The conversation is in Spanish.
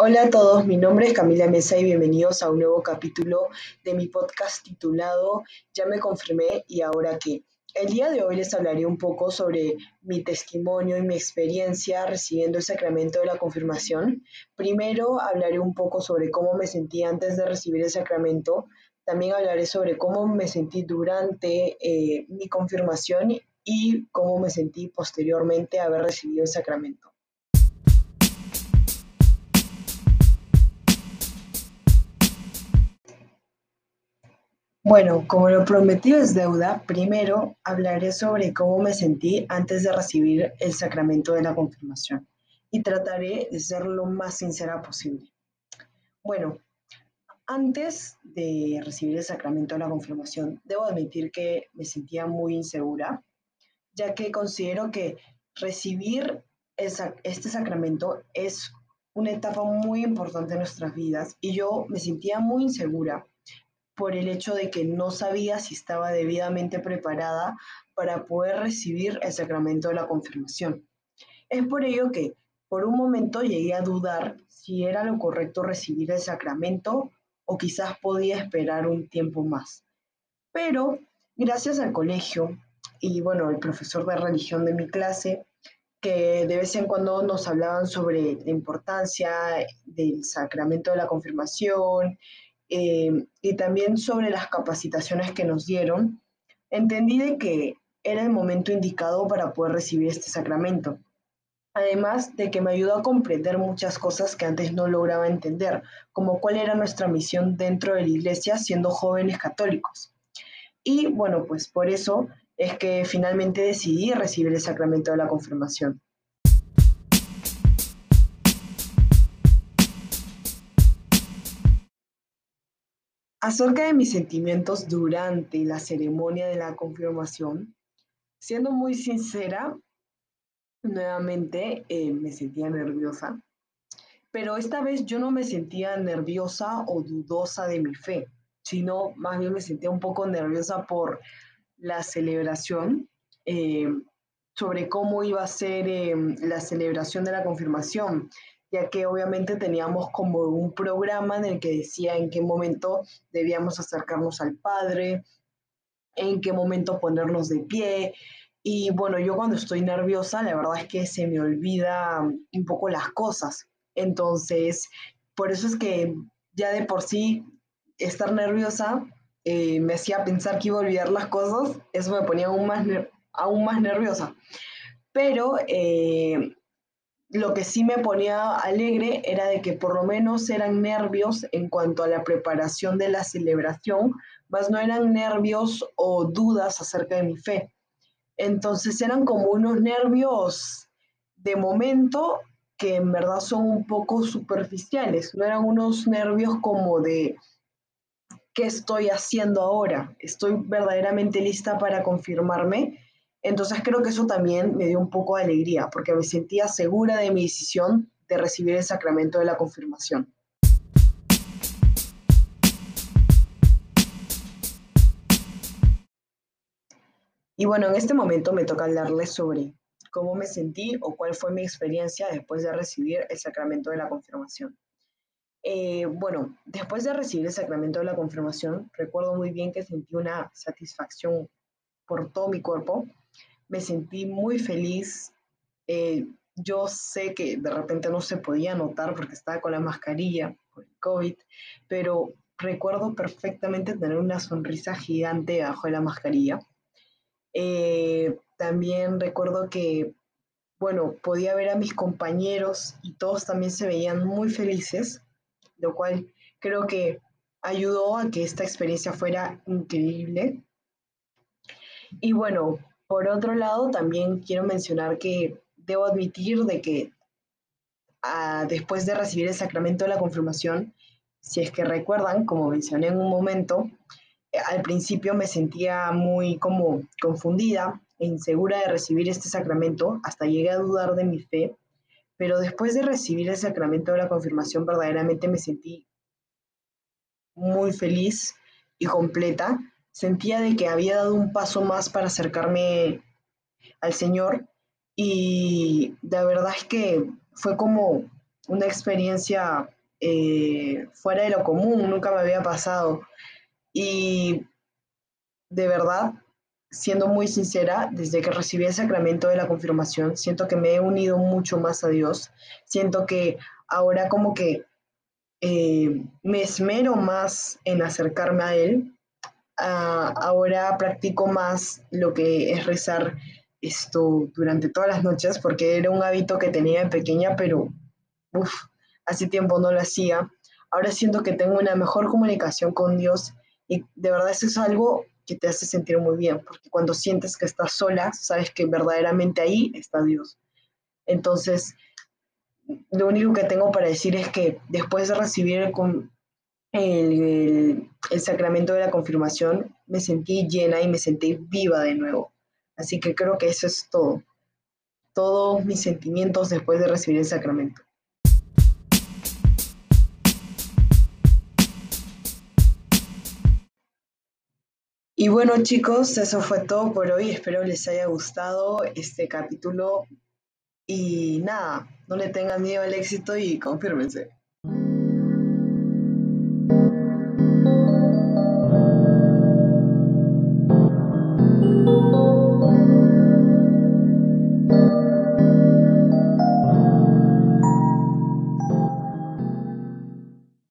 Hola a todos, mi nombre es Camila Mesa y bienvenidos a un nuevo capítulo de mi podcast titulado Ya me confirmé y ahora qué. El día de hoy les hablaré un poco sobre mi testimonio y mi experiencia recibiendo el sacramento de la confirmación. Primero hablaré un poco sobre cómo me sentí antes de recibir el sacramento. También hablaré sobre cómo me sentí durante eh, mi confirmación y cómo me sentí posteriormente haber recibido el sacramento. Bueno, como lo prometido es deuda, primero hablaré sobre cómo me sentí antes de recibir el sacramento de la confirmación y trataré de ser lo más sincera posible. Bueno, antes de recibir el sacramento de la confirmación, debo admitir que me sentía muy insegura, ya que considero que recibir este sacramento es una etapa muy importante en nuestras vidas y yo me sentía muy insegura por el hecho de que no sabía si estaba debidamente preparada para poder recibir el sacramento de la confirmación. Es por ello que por un momento llegué a dudar si era lo correcto recibir el sacramento o quizás podía esperar un tiempo más. Pero gracias al colegio y bueno, el profesor de religión de mi clase, que de vez en cuando nos hablaban sobre la importancia del sacramento de la confirmación eh, y también sobre las capacitaciones que nos dieron, entendí de que era el momento indicado para poder recibir este sacramento. Además de que me ayudó a comprender muchas cosas que antes no lograba entender, como cuál era nuestra misión dentro de la iglesia siendo jóvenes católicos. Y bueno, pues por eso es que finalmente decidí recibir el sacramento de la confirmación. Acerca de mis sentimientos durante la ceremonia de la confirmación, siendo muy sincera, nuevamente eh, me sentía nerviosa, pero esta vez yo no me sentía nerviosa o dudosa de mi fe, sino más bien me sentía un poco nerviosa por la celebración, eh, sobre cómo iba a ser eh, la celebración de la confirmación, ya que obviamente teníamos como un programa en el que decía en qué momento debíamos acercarnos al Padre, en qué momento ponernos de pie. Y bueno, yo cuando estoy nerviosa, la verdad es que se me olvida un poco las cosas. Entonces, por eso es que ya de por sí estar nerviosa eh, me hacía pensar que iba a olvidar las cosas, eso me ponía aún más, aún más nerviosa. Pero eh, lo que sí me ponía alegre era de que por lo menos eran nervios en cuanto a la preparación de la celebración, más no eran nervios o dudas acerca de mi fe. Entonces eran como unos nervios de momento que en verdad son un poco superficiales, no eran unos nervios como de ¿qué estoy haciendo ahora? ¿Estoy verdaderamente lista para confirmarme? Entonces creo que eso también me dio un poco de alegría, porque me sentía segura de mi decisión de recibir el sacramento de la confirmación. Y bueno, en este momento me toca hablarles sobre cómo me sentí o cuál fue mi experiencia después de recibir el sacramento de la confirmación. Eh, bueno, después de recibir el sacramento de la confirmación, recuerdo muy bien que sentí una satisfacción por todo mi cuerpo me sentí muy feliz. Eh, yo sé que de repente no se podía notar porque estaba con la mascarilla por el COVID, pero recuerdo perfectamente tener una sonrisa gigante bajo de la mascarilla. Eh, también recuerdo que, bueno, podía ver a mis compañeros y todos también se veían muy felices, lo cual creo que ayudó a que esta experiencia fuera increíble. Y bueno, por otro lado, también quiero mencionar que debo admitir de que ah, después de recibir el sacramento de la confirmación, si es que recuerdan, como mencioné en un momento, eh, al principio me sentía muy como confundida e insegura de recibir este sacramento, hasta llegué a dudar de mi fe, pero después de recibir el sacramento de la confirmación verdaderamente me sentí muy feliz y completa sentía de que había dado un paso más para acercarme al Señor y la verdad es que fue como una experiencia eh, fuera de lo común, nunca me había pasado. Y de verdad, siendo muy sincera, desde que recibí el sacramento de la confirmación, siento que me he unido mucho más a Dios. Siento que ahora como que eh, me esmero más en acercarme a Él. Ah, ahora practico más lo que es rezar esto durante todas las noches, porque era un hábito que tenía de pequeña, pero uf, hace tiempo no lo hacía. Ahora siento que tengo una mejor comunicación con Dios y de verdad eso es algo que te hace sentir muy bien, porque cuando sientes que estás sola, sabes que verdaderamente ahí está Dios. Entonces, lo único que tengo para decir es que después de recibir el, sacramento de la confirmación, me sentí llena y me sentí viva de nuevo. Así que creo que eso es todo. Todos mis sentimientos después de recibir el sacramento. Y bueno chicos, eso fue todo por hoy. Espero les haya gustado este capítulo. Y nada, no le tengan miedo al éxito y confírmense.